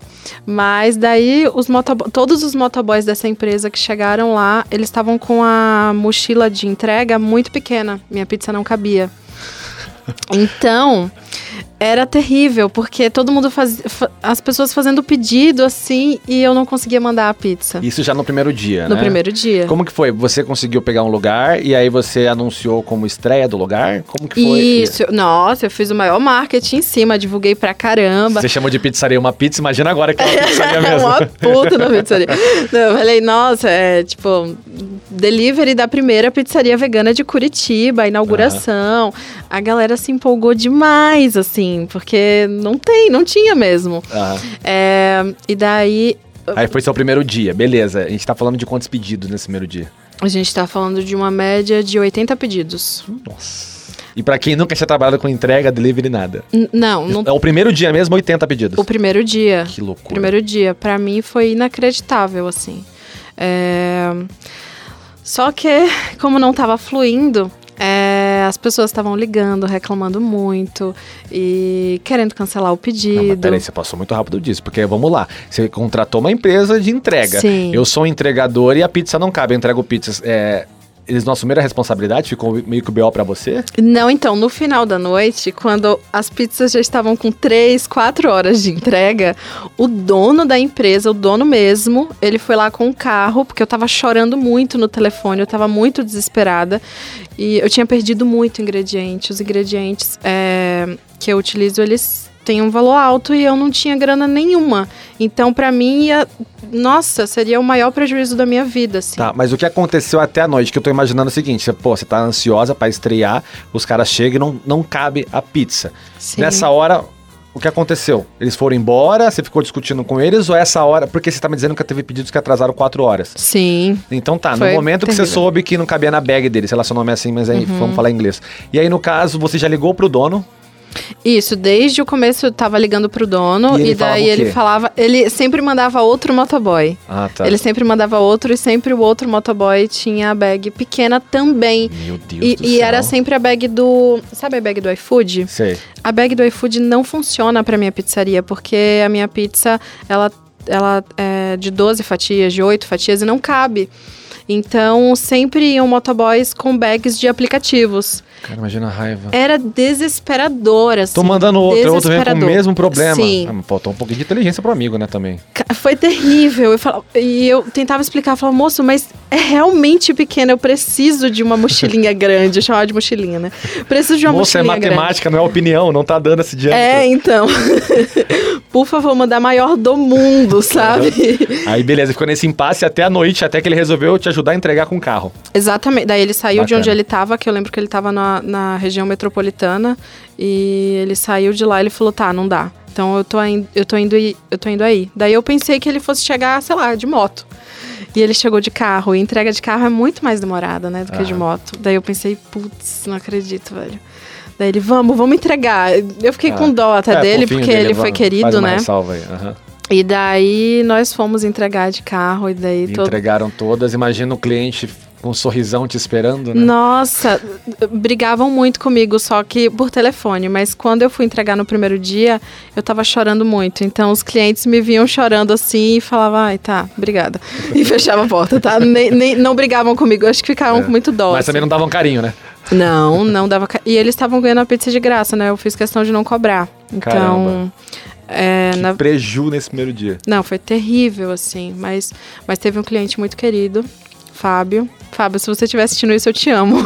Mas daí os todos os motoboys dessa empresa que chegaram lá, eles estavam com a mochila de entrega muito pequena. Minha pizza não cabia. <laughs> Então, era terrível, porque todo mundo faz, fa- as pessoas fazendo pedido assim e eu não conseguia mandar a pizza Isso já no primeiro dia, no né? primeiro dia. Como que foi? Você conseguiu pegar um lugar e aí você anunciou como estreia do lugar? Como que foi? Isso, nossa, eu fiz o maior marketing em cima, divulguei pra caramba. Você chamou de pizzaria uma pizza, imagina agora que é uma pizzaria <laughs> mesmo. uma puta na pizzaria. <laughs> Não, eu falei, nossa, é tipo, delivery da primeira pizzaria vegana de Curitiba, a inauguração. A galera se empolgou demais, assim, porque não tem, não tinha mesmo. Aham. É, e daí Aí foi seu primeiro dia, beleza. A gente tá falando de quantos pedidos nesse primeiro dia? a gente tá falando de uma média de 80 pedidos. Nossa. E pra quem nunca tinha trabalhado com entrega, delivery, nada. N- não, não É o primeiro dia mesmo, 80 pedidos. o primeiro dia. Que loucura. Primeiro dia, pra mim foi inacreditável, assim. É, Só que, como não tava fluindo, é, as pessoas estavam ligando, reclamando muito e querendo cancelar o Não, mas pedido. peraí, você passou muito rápido disso, porque vamos lá. Você contratou uma empresa de entrega. Sim. Eu sou um entregador e a pizza não cabe. Eu entrego pizzas. É, eles não assumiram a responsabilidade? Ficou meio que o BO pra você? Não, então, no final da noite, quando as pizzas já estavam com três, quatro horas de entrega, o dono da empresa, o dono mesmo, ele foi lá com o carro, porque eu tava chorando muito no telefone, eu tava muito desesperada. E eu tinha perdido muito ingrediente. Os ingredientes é, que eu utilizo, eles têm um valor alto e eu não tinha grana nenhuma. Então, pra mim, ia, nossa, seria o maior prejuízo da minha vida, assim. Tá, mas o que aconteceu até a noite? Que eu tô imaginando é o seguinte: você, pô, você tá ansiosa pra estrear, os caras chegam e não, não cabe a pizza. Sim. Nessa hora, o que aconteceu? Eles foram embora, você ficou discutindo com eles, ou essa hora. Porque você tá me dizendo que teve pedidos que atrasaram quatro horas. Sim. Então tá, no momento que você terrível. soube que não cabia na bag dele, sei lá, seu nome é assim, mas aí Uhum. vamos falar inglês. E aí, no caso, você já ligou pro dono. Isso, desde o começo eu tava ligando pro dono E e, ele falava daí ele falava. Ele sempre mandava outro motoboy. Ah, tá. Ele sempre mandava outro e sempre o outro motoboy tinha a bag pequena também. Meu Deus E, do e céu. era sempre a bag do. Sabe a bag do iFood? Sei. A bag do iFood não funciona pra minha pizzaria, porque a minha pizza, ela, ela é de 12 fatias, de 8 fatias e não cabe. Então, sempre iam motoboys com bags de aplicativos. Cara, imagina a raiva. Era desesperador, assim. Tô mandando outro, outro vem com o mesmo problema. Sim. Ah, faltou um pouquinho de inteligência pro amigo, né, também. Foi terrível. Eu falava- e eu tentava explicar, eu falava, moço, mas é realmente pequena, eu preciso de uma mochilinha <laughs> grande. Eu chamava de mochilinha, né? Preciso de uma Moça, é mochilinha grande. matemática, não é opinião, não tá dando esse diâmetro. É, então. <laughs> Por favor, mandar maior do mundo, sabe? Aí, beleza, ficou nesse impasse até a noite, até que ele resolveu te ajudar a entregar com o carro. Exatamente. Daí ele saiu de Bacana. onde ele tava, que eu lembro que ele tava na, na região metropolitana. E ele saiu de lá e ele falou: tá, não dá. Então eu tô, indo, eu, tô indo, eu tô indo aí. Daí eu pensei que ele fosse chegar, sei lá, de moto. E ele chegou de carro. E entrega de carro é muito mais demorada, né, do que de Aham. moto. Daí eu pensei, putz, não acredito, velho. Daí ele, vamos, vamos entregar. Eu fiquei Ah, com dó até é, dele, porque dele, ele foi querido, né? ressalva aí, aham. E daí nós fomos entregar de carro. E daí todo Entregaram todas, imagina o cliente com um sorrisão te esperando, né? Nossa, brigavam muito comigo, só que por telefone. Mas quando eu fui entregar no primeiro dia, eu tava chorando muito. Então os clientes me vinham chorando assim e falavam, ai, tá, obrigada. E <laughs> fechava a porta, tá? Nem, nem- não brigavam comigo, acho que ficavam com muito dó. É. Mas assim. também não davam carinho, né? Não, não dava. ca- E eles estavam ganhando a pizza de graça, né? Eu fiz questão de não cobrar. Então. Caramba. É, Que na- preju nesse primeiro dia. Não, foi terrível, assim. Mas, mas teve um cliente muito querido, Fábio. Fábio, se você estiver assistindo isso, eu te amo. <laughs>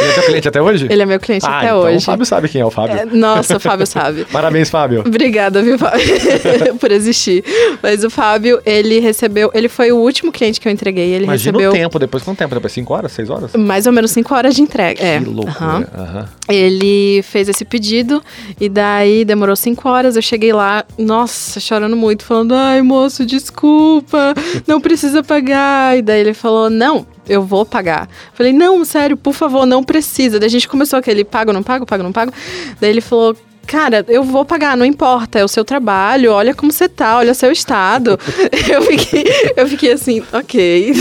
Ele é teu cliente até hoje? Ele é meu cliente ah, até então hoje. o Fábio sabe quem é o Fábio. É, nossa, o Fábio sabe. <laughs> Parabéns, Fábio. Obrigada, viu, Fábio, <laughs> por existir. Mas o Fábio, ele recebeu. Ele foi o último cliente que eu entreguei. Ele Imagina recebeu o tempo, depois quanto tempo? Depois 5 horas, 6 horas? mais ou menos 5 horas de entrega. é. Que loucura. aham. aham. Ele fez esse pedido e daí demorou cinco horas. Eu cheguei lá, nossa, chorando muito, falando: ai, moço, desculpa, não precisa pagar. E daí ele falou: não, eu vou pagar. Falei: não, sério, por favor, não precisa. Daí a gente começou aquele: pago, não pago, pago, não pago. Daí ele falou. Cara, eu vou pagar, não importa, é o seu trabalho, olha como você tá, olha seu estado. <laughs> eu, fiquei, eu fiquei assim, ok.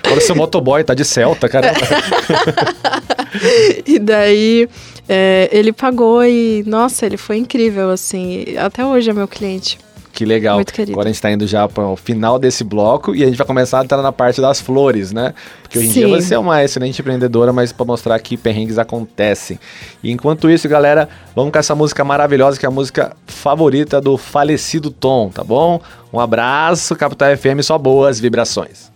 tá. Olha o seu motoboy, tá de Celta, cara. <laughs> E daí é, ele pagou e, nossa, ele foi incrível, assim. Até hoje é meu cliente. Que legal. Muito querido. Agora a gente tá indo já para o final desse bloco e a gente vai começar a entrar na parte das flores, né? Porque hoje em dia você é uma excelente empreendedora, mas para mostrar que perrengues acontecem. E enquanto isso, galera, vamos com essa música maravilhosa, que é a música favorita do falecido Tom, tá bom? Um abraço, Capital FM, só boas vibrações.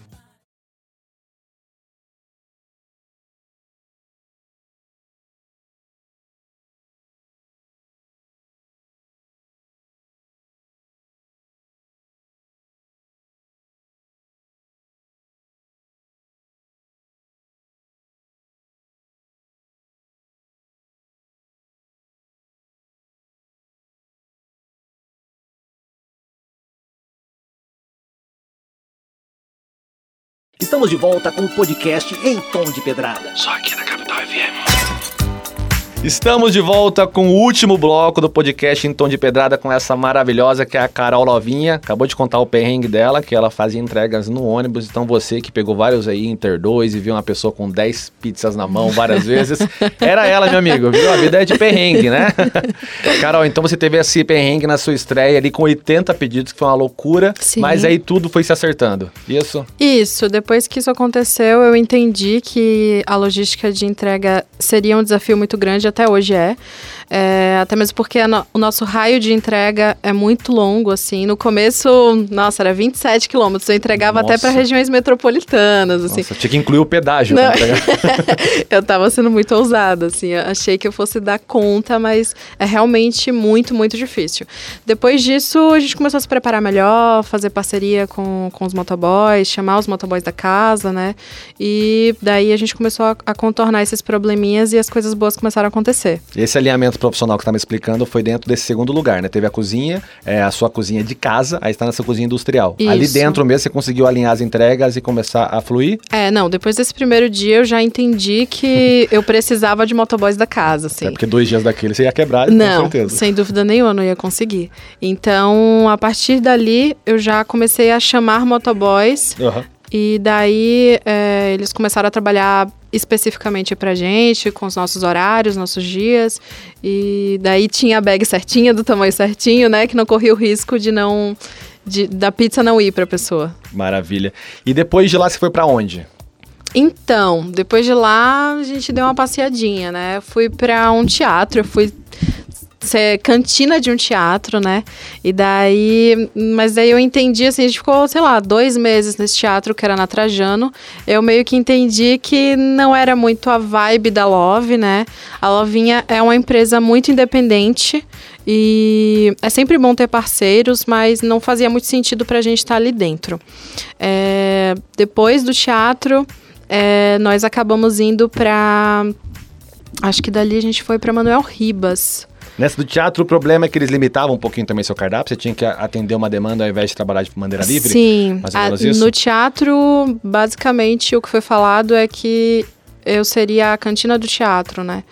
Estamos de volta com o podcast Em Tom de Pedrada. Só aqui na Capital FM. Estamos de volta com o último bloco do podcast em tom de pedrada com essa maravilhosa que é a Carol Lovinha. Acabou de contar o perrengue dela, que ela fazia entregas no ônibus. Então você que pegou vários aí, Inter 2 e viu uma pessoa com 10 pizzas na mão várias vezes, era ela, meu amigo, viu? A vida é de perrengue, né? <laughs> Carol, então você teve esse perrengue na sua estreia ali com 80 pedidos, que foi uma loucura. Sim. Mas aí tudo foi se acertando. Isso? Isso, depois que isso aconteceu, eu entendi que a logística de entrega seria um desafio muito grande, até hoje é. É, até mesmo porque no- o nosso raio de entrega é muito longo, assim. No começo, nossa, era 27 quilômetros. Eu entregava até Nossa. para regiões metropolitanas, assim. Nossa, tinha que incluir o pedágio. Não. <laughs> eu tava sendo muito ousada, assim. Eu achei que eu fosse dar conta, mas é realmente muito, muito difícil. Depois disso, a gente começou a se preparar melhor, fazer parceria com, com os motoboys, chamar os motoboys da casa, né? E daí a gente começou a, a contornar esses probleminhas e as coisas boas começaram a acontecer. Esse alinhamento profissional que está me explicando foi dentro desse segundo lugar, né? Teve a cozinha, é, a sua cozinha de casa, aí está nessa cozinha industrial. Ali Isso. dentro mesmo você conseguiu alinhar as entregas e começar a fluir? É, não, depois desse primeiro dia eu já entendi que <laughs> eu precisava de motoboys da casa, assim. É porque dois dias daquele você ia quebrar, Não, com certeza. sem dúvida nenhuma, não ia conseguir. Então, a partir dali, eu já comecei a chamar motoboys Aham. e daí é, eles começaram a trabalhar especificamente pra gente, com os nossos horários, nossos dias. E daí tinha a bag certinha, do tamanho certinho, né? Que não corria o risco de não. de- da pizza não ir pra pessoa. Maravilha. E depois de lá você foi pra onde? Então, depois de lá, a gente deu uma passeadinha, né? Fui pra um teatro, eu fui ser cantina de um teatro, né? E daí, mas daí eu entendi, assim, a gente ficou, sei lá, dois meses nesse teatro que era na Trajano. Eu meio que entendi que não era muito a vibe da Love, né? A Lovinha é uma empresa muito independente e é sempre bom ter parceiros, mas não fazia muito sentido pra gente estar ali dentro. É, depois do teatro, é, nós acabamos indo pra. Acho que dali a gente foi pra Manuel Ribas. Nessa do teatro, o problema é que eles limitavam um pouquinho também seu cardápio. Você tinha que atender uma demanda ao invés de trabalhar de maneira livre? Sim. A- no teatro, basicamente, o que foi falado é que eu seria a cantina do teatro, né?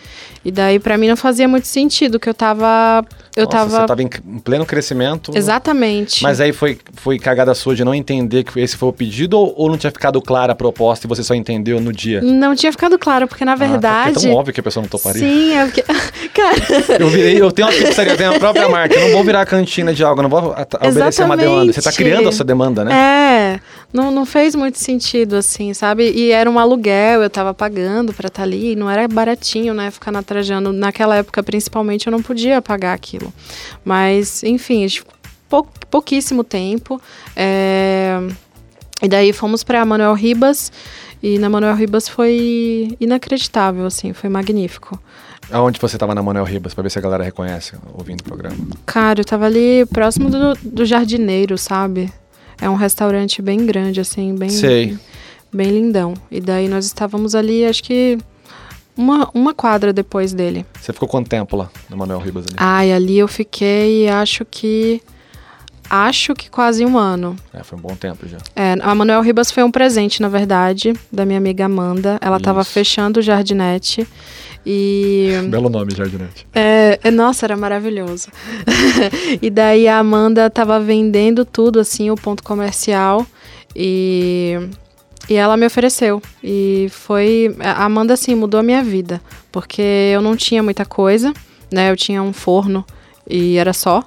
E daí, pra mim, não fazia muito sentido, que eu tava. Eu Nossa, tava. Você tava em, pleno crescimento. Exatamente. Mas aí foi, foi cagada sua de não entender que esse foi o pedido ou, ou não tinha ficado clara a proposta e você só entendeu no dia? Não tinha ficado claro, porque na Ah, tá, verdade. é tão óbvio que a pessoa não toparia. Sim, é porque. <laughs> Cara. Eu virei, eu tenho uma pizzaria, eu tenho a própria marca. Eu não vou virar cantina de algo, não vou obedecer uma demanda. Você tá criando essa demanda, né? É, não, não fez muito sentido, assim, sabe? E era um aluguel, eu tava pagando pra estar ali, e não era baratinho, né? Ficar na Naquela época, principalmente, eu não podia pagar aquilo. Mas, enfim, pou- pouquíssimo tempo. é, E daí fomos pra Manuel Ribas, e na Manuel Ribas foi inacreditável, assim, foi magnífico. Aonde você tava na Manuel Ribas, pra ver se a galera reconhece ouvindo o programa. Cara, eu tava ali próximo do, do jardineiro, sabe? É um restaurante bem grande, assim, bem, Sei. bem lindão. E daí nós estávamos ali, acho que uma, uma quadra depois dele. Você ficou quanto tempo lá, na Manuel Ribas ali? Ai, ali eu fiquei, acho que. Acho que quase um ano. É, foi um bom tempo já. É, a Manuel Ribas foi um presente, na verdade, da minha amiga Amanda. Ela tava Isso. fechando o jardinete. E. Belo nome, Jardinete. É, é, nossa, era maravilhoso. <laughs> e daí a Amanda tava vendendo tudo, assim, o ponto comercial. E, e ela me ofereceu. E foi. A Amanda, assim, mudou a minha vida. Porque eu não tinha muita coisa, né? Eu tinha um forno e era só.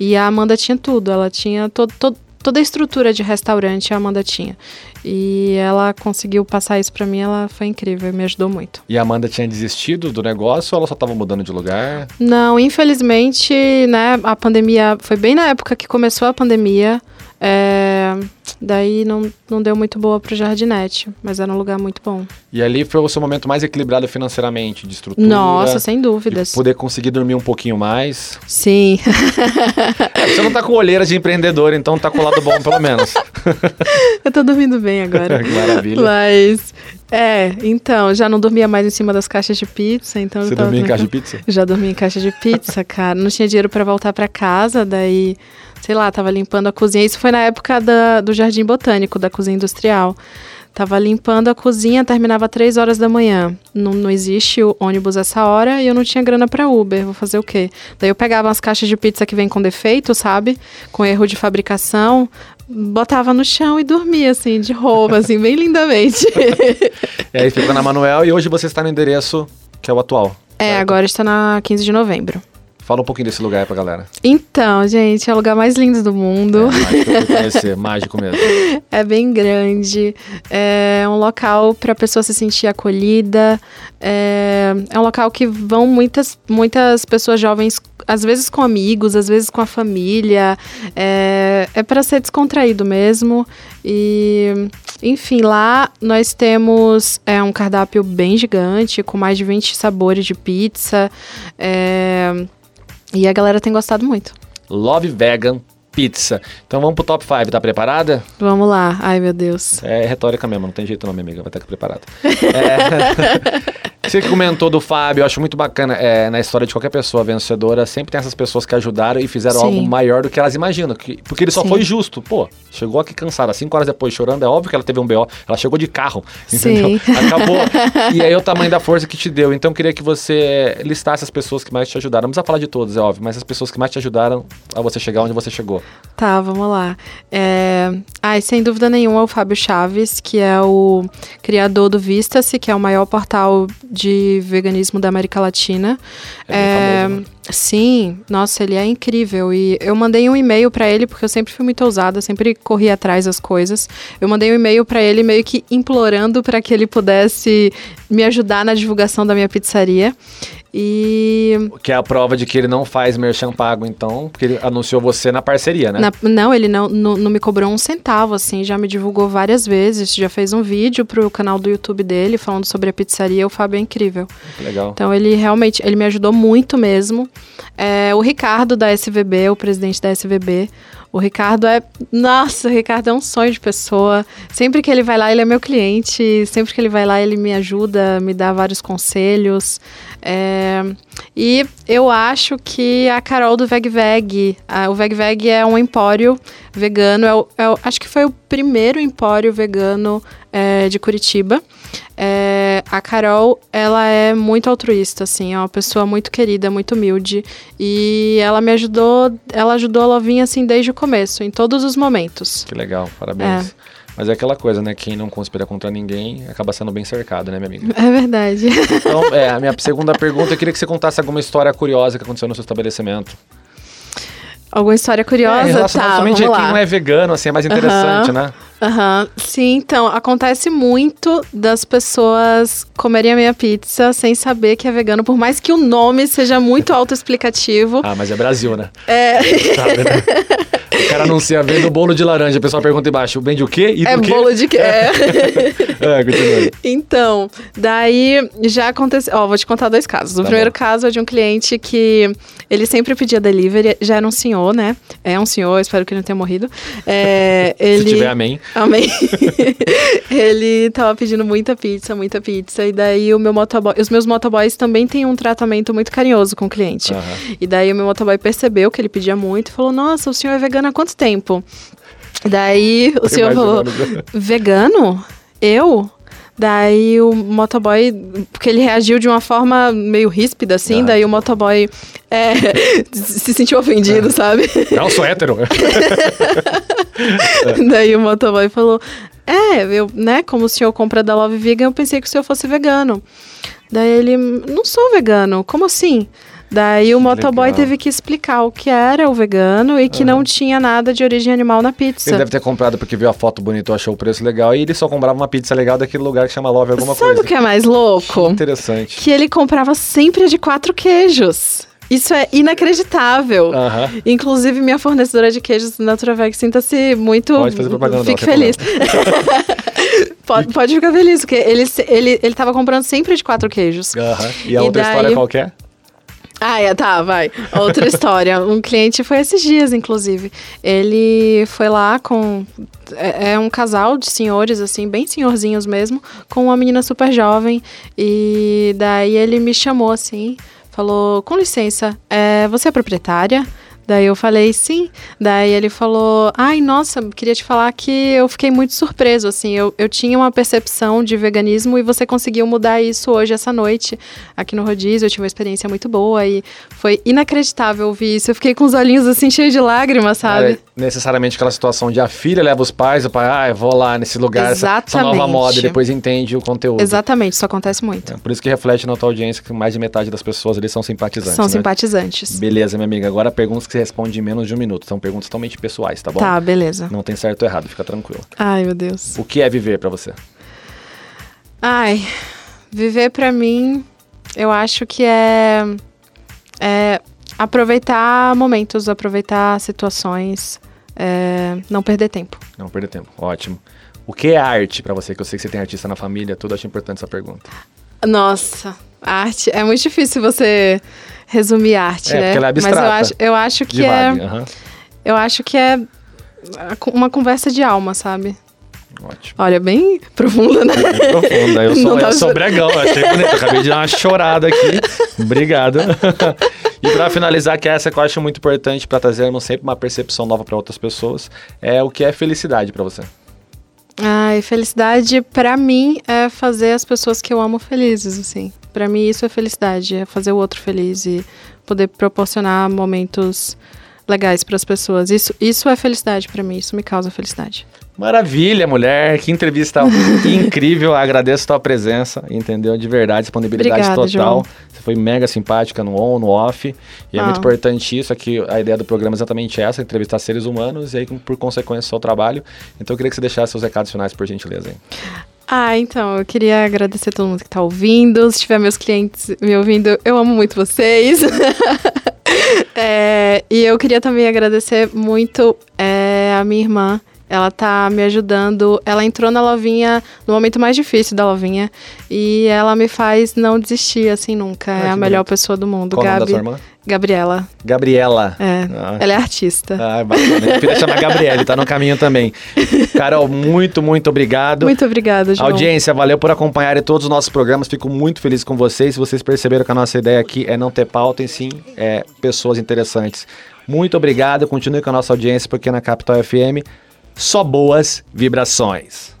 E a Amanda tinha tudo. Ela tinha todo, todo, toda a estrutura de restaurante, a Amanda tinha. E ela conseguiu passar isso pra mim, ela foi incrível me ajudou muito. E a Amanda tinha desistido do negócio ou ela só tava mudando de lugar? Não, infelizmente, né, a pandemia foi bem na época que começou a pandemia. É, daí não, não deu muito boa pro Jardinete, mas era um lugar muito bom. E ali foi o seu momento mais equilibrado financeiramente, de estrutura. Nossa, sem dúvidas. poder conseguir dormir um pouquinho mais. Sim. <laughs> É, você não tá com olheira de empreendedor, então tá com o lado bom, pelo menos. <laughs> Eu tô dormindo bem agora. <laughs> maravilha. Mas, é, então, já não dormia mais em cima das caixas de pizza, então... Você dormia em caixa de pizza? Já dormi em caixa de pizza, cara. Não tinha dinheiro pra voltar pra casa, daí, sei lá, tava limpando a cozinha. Isso foi na época da- do Jardim Botânico, da cozinha industrial. Tava limpando a cozinha, terminava três horas da manhã. Não, não existe o ônibus essa hora e eu não tinha grana pra Uber. Vou fazer o quê? Daí eu pegava as caixas de pizza que vem com defeito, sabe? Com erro de fabricação, botava no chão e dormia, assim, de roupa, assim, bem lindamente. <laughs> E aí ficou na Manuel e hoje você está no endereço que é o atual. é, certo? agora está na 15 de novembro. Fala um pouquinho desse lugar aí pra galera. Então, gente, é o lugar mais lindo do mundo. É, mágico, <laughs> conhecer, mágico mesmo. É bem grande, é um local para a pessoa se sentir acolhida, é, é um local que vão muitas, muitas pessoas jovens, às vezes com amigos, às vezes com a família, é, é para ser descontraído mesmo. E, enfim, lá nós temos é, um cardápio bem gigante, com mais de 20 sabores de pizza, é, e a galera tem gostado muito. Love Vegan Pizza. Então vamos pro top 5, tá preparada? Vamos lá, ai meu Deus. É retórica mesmo, não tem jeito não, minha amiga, vai estar preparada. <laughs> É... Você que comentou do Fábio, eu acho muito bacana. É, na história de qualquer pessoa vencedora, sempre tem essas pessoas que ajudaram e fizeram Sim. algo maior do que elas imaginam. que- porque ele só Sim. foi justo. Pô, chegou aqui cansada, cinco horas depois chorando. É óbvio que ela teve um BO. Ela chegou de carro, entendeu? Sim. <laughs> Acabou. E aí é o tamanho da força que te deu. Então eu queria que você listasse as pessoas que mais te ajudaram. Não precisa falar de todas, é óbvio, mas as pessoas que mais te ajudaram a você chegar onde você chegou. Tá, vamos lá. É... Ai, sem dúvida nenhuma, o Fábio Chaves, que é o criador do Vista-se, que é o maior portal de veganismo da América Latina. É bem famoso, né? Sim, nossa, ele é incrível. E eu mandei um e-mail pra ele, porque eu sempre fui muito ousada, sempre corri atrás das coisas. Eu mandei um e-mail pra ele, meio que implorando para que ele pudesse me ajudar na divulgação da minha pizzaria. E Que é a prova de que ele não faz merchan pago, então, porque ele anunciou você na parceria, né? Na- não, ele não, não, não me cobrou um centavo, assim, já me divulgou várias vezes, já fez um vídeo pro canal do YouTube dele falando sobre a pizzaria, o Fábio é incrível. Legal. Então ele realmente, ele me ajudou muito mesmo. É, o Ricardo da SVB, o presidente da SVB, o Ricardo é, nossa, o Ricardo é um sonho de pessoa. Sempre que ele vai lá, ele é meu cliente. Sempre que ele vai lá, ele me ajuda, me dá vários conselhos. É, e eu acho que a Carol do Veg Veg, a- o Veg Veg é um empório vegano. é o- é o- acho que foi o primeiro empório vegano é, de Curitiba. É, a Carol, ela é muito altruísta, assim, é uma pessoa muito querida, muito humilde. E ela me ajudou, ela ajudou a Lovinha, assim, desde o começo, em todos os momentos. Que legal, parabéns. Mas é aquela coisa, né? Quem não conspira contra ninguém acaba sendo bem cercado, né, minha amiga? É verdade. Então, <laughs> é, a minha segunda pergunta, eu queria que você contasse alguma história curiosa que aconteceu no seu estabelecimento. Alguma história curiosa? é, tá, vamos a quem lá. não é vegano, assim, é mais interessante, né? Aham, sim, então, acontece muito das pessoas comerem a minha pizza sem saber que é vegano, por mais que o nome seja muito <laughs> autoexplicativo. Ah, mas é Brasil, né? É, Sabe, né? <laughs> O cara anuncia vendo bolo de laranja, o pessoal pergunta embaixo, vende o quê? E é quê? bolo de quê? É. É, <laughs> continua. Então, daí já aconteceu. Ó, vou te contar dois casos. O Tá primeiro bom. caso é de um cliente que ele sempre pedia delivery, já era um senhor, né? É um senhor, espero que ele não tenha morrido. É, <laughs> ele... Se tiver, amém. Amém. <laughs> ele tava pedindo muita pizza, muita pizza. E daí o meu motoboy. Os meus motoboys também têm um tratamento muito carinhoso com o cliente. Aham. E daí o meu motoboy percebeu que ele pedia muito e falou: Nossa, o senhor é vegano há quanto tempo? Daí o senhor falou. Vegano? Eu? Daí o motoboy, porque ele reagiu de uma forma meio ríspida, assim, Ah. daí o motoboy é, <laughs> se sentiu ofendido, sabe? Não, eu sou hétero. <laughs> Daí o motoboy falou: É, eu, né, como o senhor compra da Love Vegan, eu pensei que o senhor fosse vegano. Daí ele, não sou vegano, como assim? Daí o motoboy legal. teve que explicar o que era o vegano e que não tinha nada de origem animal na pizza. Ele deve ter comprado porque viu a foto bonita, achou o preço legal e ele só comprava uma pizza legal daquele lugar que chama Love alguma Sabe coisa. o que é mais louco? Interessante. Que ele comprava sempre de quatro quejos. Isso é inacreditável. Aham. Inclusive, minha fornecedora de queijos Naturaveg, sinta-se muito. Pode fazer propaganda, Fique não, feliz. <laughs> pode, pode ficar feliz, porque ele, ele, ele tava comprando sempre de quatro queijos. Aham. E a E outra daí- história qual que é? Ah, é, tá, vai. Outra história. Um cliente foi esses dias, inclusive. Ele foi lá com. É, é um casal de senhores, assim, bem senhorzinhos mesmo, com uma menina super jovem. E daí ele me chamou assim, falou: Com licença, é, você é proprietária? Daí eu falei sim. Daí ele falou: Ai, nossa, queria te falar que eu fiquei muito surpreso. Assim, eu, eu tinha uma percepção de veganismo e você conseguiu mudar isso hoje, essa noite, aqui no Rodízio. Eu tive uma experiência muito boa e foi inacreditável ouvir isso. Eu fiquei com os olhinhos assim cheios de lágrimas, sabe? É necessariamente aquela situação de a filha leva os pais, o pai, ah, eu vou lá nesse lugar, essa, essa nova Exatamente. moda, e depois entende o conteúdo. Exatamente, isso acontece muito. É, por isso que reflete na tua audiência que mais de metade das pessoas ali são simpatizantes. São né? simpatizantes. Beleza, minha amiga. Agora perguntas que você responde em menos de um minuto. São perguntas totalmente pessoais, tá bom? Tá, beleza. Não tem certo ou errado, fica tranquilo. Ai, meu Deus. O que é viver pra você? Ai, viver pra mim, eu acho que é, é aproveitar momentos, aproveitar situações, é, não perder tempo. Não perder tempo. Ótimo. O que é arte pra você? Que eu sei que você tem artista na família, tudo. Acho importante essa pergunta. Nossa, arte é muito difícil você resumir arte, É, né? porque ela é Mas eu abstrata. acho, eu acho que é, aham. eu acho que é uma conversa de alma, sabe? Ótimo. Olha, bem profunda, né? Profunda. Eu sou, <laughs> eu sou bregão, eu achei bonito. Acabei de dar uma chorada aqui. Obrigado. e pra finalizar, que essa que eu acho muito importante pra trazermos sempre uma percepção nova pra outras pessoas, é o que é felicidade pra você. Ai, felicidade pra mim é fazer as pessoas que eu amo felizes, assim. Pra mim isso é felicidade, é fazer o outro feliz e poder proporcionar momentos legais pras pessoas. Isso, isso é felicidade pra mim, isso me causa felicidade. Maravilha, mulher. Que entrevista <laughs> incrível. Agradeço a tua presença, entendeu? De verdade, disponibilidade Obrigada, total. João. Você foi mega simpática no on, no off. E é Ah. muito importante isso, aqui a ideia do programa é exatamente essa, entrevistar seres humanos e aí, por consequência, o seu trabalho. Então eu queria que você deixasse seus recados finais, por gentileza. Hein? Ah, então, eu queria agradecer a todo mundo que tá ouvindo. Se tiver meus clientes me ouvindo, eu amo muito vocês. <laughs> É, e eu queria também agradecer muito é, a minha irmã. Ela tá me ajudando. Ela entrou na Lovinha no momento mais difícil da Lovinha. E ela me faz não desistir assim nunca. Ai, é que a melhor bonito. pessoa do mundo. Qual Gabi. Gabriela. Gabriela. É. Ah. Ela é artista. Ah, bacana. Minha filha chama Gabriele, tá no caminho também. <laughs> Carol, muito, muito obrigado. Muito obrigada, João. Audiência, valeu por acompanharem todos os nossos programas. Fico muito feliz com vocês. Vocês perceberam que a nossa ideia aqui é não ter pauta, e sim é, pessoas interessantes. Muito obrigado. Continue com a nossa audiência, porque na Capital FM só boas vibrações.